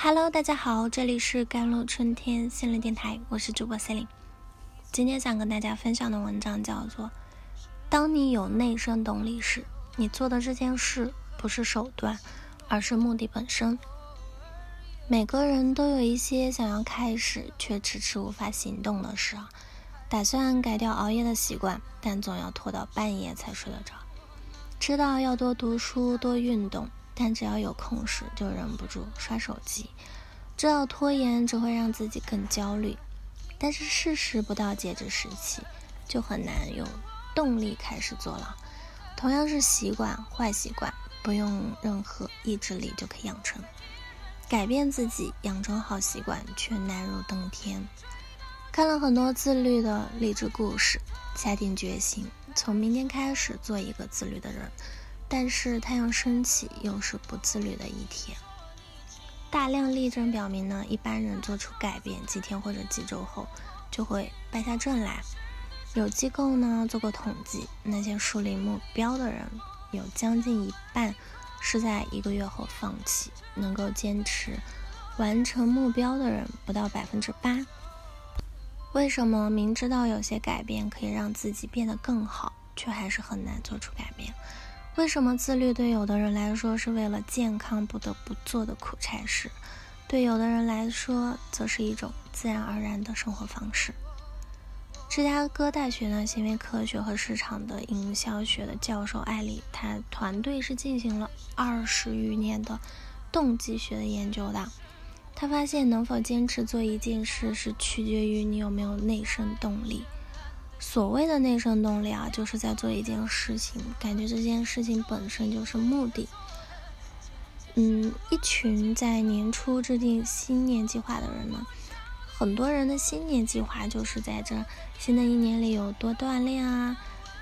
Hello，大家好，这里是甘露春天心灵电台，我是主播 c e l i n e 今天想跟大家分享的文章叫做《当你有内生动力时，你做的这件事不是手段，而是目的本身》。每个人都有一些想要开始却迟迟无法行动的事啊，打算改掉熬夜的习惯，但总要拖到半夜才睡得着；知道要多读书、多运动。但只要有空时，就忍不住刷手机。知道拖延只会让自己更焦虑，但是事实不到截止时期，就很难有动力开始做了。同样是习惯，坏习惯不用任何意志力就可以养成。改变自己，养成好习惯，却难如登天。看了很多自律的励志故事，下定决心从明天开始做一个自律的人。但是太阳升起又是不自律的一天。大量例证表明呢，一般人做出改变几天或者几周后就会败下阵来。有机构呢做过统计，那些树立目标的人有将近一半是在一个月后放弃，能够坚持完成目标的人不到百分之八。为什么明知道有些改变可以让自己变得更好，却还是很难做出改变？为什么自律对有的人来说是为了健康不得不做的苦差事，对有的人来说则是一种自然而然的生活方式？芝加哥大学呢行为科学和市场的营销学的教授艾利，他团队是进行了二十余年的动机学的研究的。他发现，能否坚持做一件事，是取决于你有没有内生动力。所谓的内生动力啊，就是在做一件事情，感觉这件事情本身就是目的。嗯，一群在年初制定新年计划的人呢，很多人的新年计划就是在这新的一年里有多锻炼啊，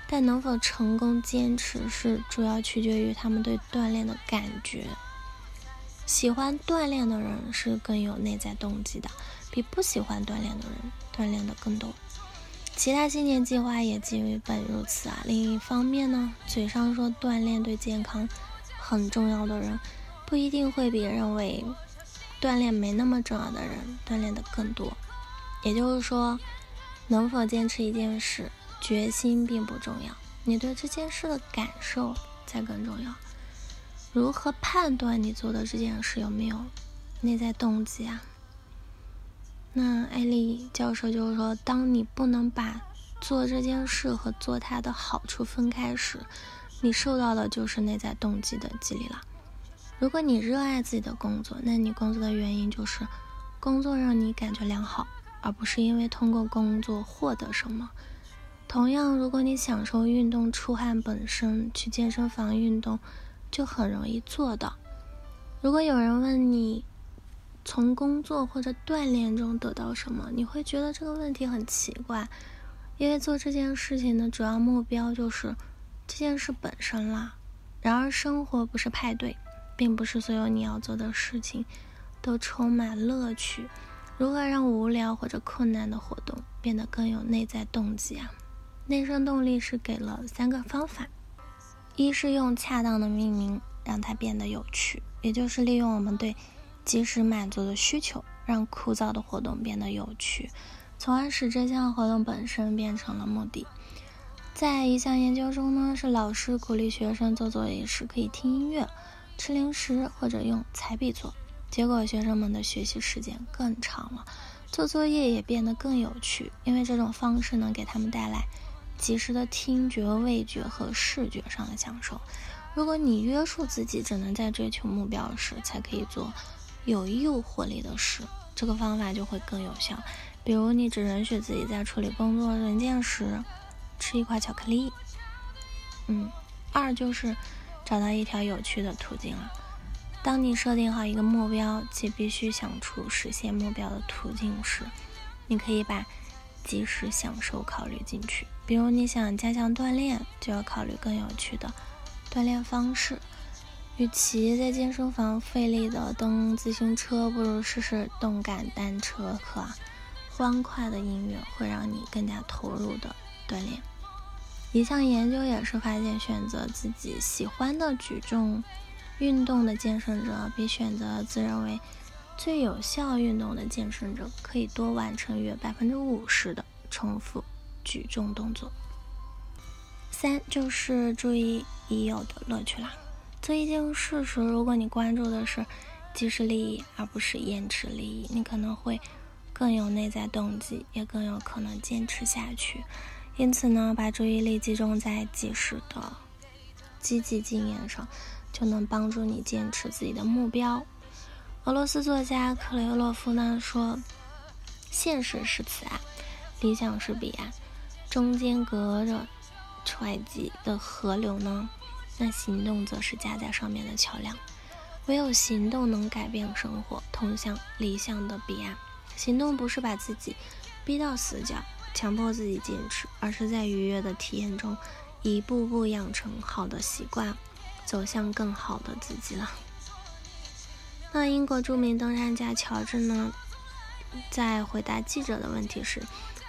但能否成功坚持，是主要取决于他们对锻炼的感觉。喜欢锻炼的人是更有内在动机的，比不喜欢锻炼的人锻炼的更多。其他新年计划也基本如此啊。另一方面呢，嘴上说锻炼对健康很重要的人，不一定会比认为锻炼没那么重要的人锻炼的更多。也就是说，能否坚持一件事，决心并不重要，你对这件事的感受才更重要。如何判断你做的这件事有没有内在动机啊？那艾丽教授就是说，当你不能把做这件事和做它的好处分开时，你受到的就是内在动机的激励了。如果你热爱自己的工作，那你工作的原因就是工作让你感觉良好，而不是因为通过工作获得什么。同样，如果你享受运动出汗本身，去健身房运动就很容易做到。如果有人问你，从工作或者锻炼中得到什么？你会觉得这个问题很奇怪，因为做这件事情的主要目标就是这件事本身啦。然而，生活不是派对，并不是所有你要做的事情都充满乐趣。如何让无聊或者困难的活动变得更有内在动机啊？内生动力是给了三个方法：一是用恰当的命名，让它变得有趣，也就是利用我们对。及时满足的需求，让枯燥的活动变得有趣，从而使这项活动本身变成了目的。在一项研究中呢，是老师鼓励学生做作业时可以听音乐、吃零食或者用彩笔做，结果学生们的学习时间更长了，做作业也变得更有趣，因为这种方式能给他们带来及时的听觉、味觉和视觉上的享受。如果你约束自己，只能在追求目标时才可以做。有诱惑力的事，这个方法就会更有效。比如，你只允许自己在处理工作文件时吃一块巧克力。嗯，二就是找到一条有趣的途径了。当你设定好一个目标，且必须想出实现目标的途径时，你可以把及时享受考虑进去。比如，你想加强锻炼，就要考虑更有趣的锻炼方式。与其在健身房费力的蹬自行车，不如试试动感单车课。欢快的音乐会让你更加投入的锻炼。一项研究也是发现，选择自己喜欢的举重运动的健身者，比选择自认为最有效运动的健身者可以多完成约百分之五十的重复举重动作。三就是注意已有的乐趣啦。做一件事时，如果你关注的是即时利益而不是延迟利益，你可能会更有内在动机，也更有可能坚持下去。因此呢，把注意力集中在即时的积极经验上，就能帮助你坚持自己的目标。俄罗斯作家克雷洛夫呢说：“现实是此岸，理想是彼岸，中间隔着湍急的河流呢。”那行动则是架在上面的桥梁，唯有行动能改变生活，通向理想的彼岸。行动不是把自己逼到死角，强迫自己坚持，而是在愉悦的体验中，一步步养成好的习惯，走向更好的自己了。那英国著名登山家乔治呢，在回答记者的问题时，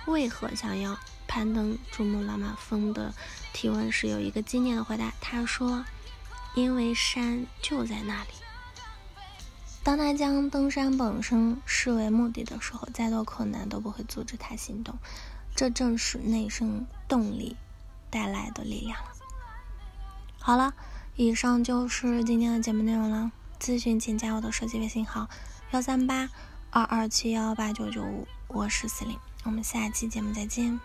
为何想要？攀登珠穆朗玛峰的提问时，有一个经典的回答。他说：“因为山就在那里。”当他将登山本身视为目的的时候，再多困难都不会阻止他行动。这正是内生动力带来的力量了。好了，以上就是今天的节目内容了。咨询请加我的手机微信号：幺三八二二七幺八九九五。我是司令，我们下期节目再见。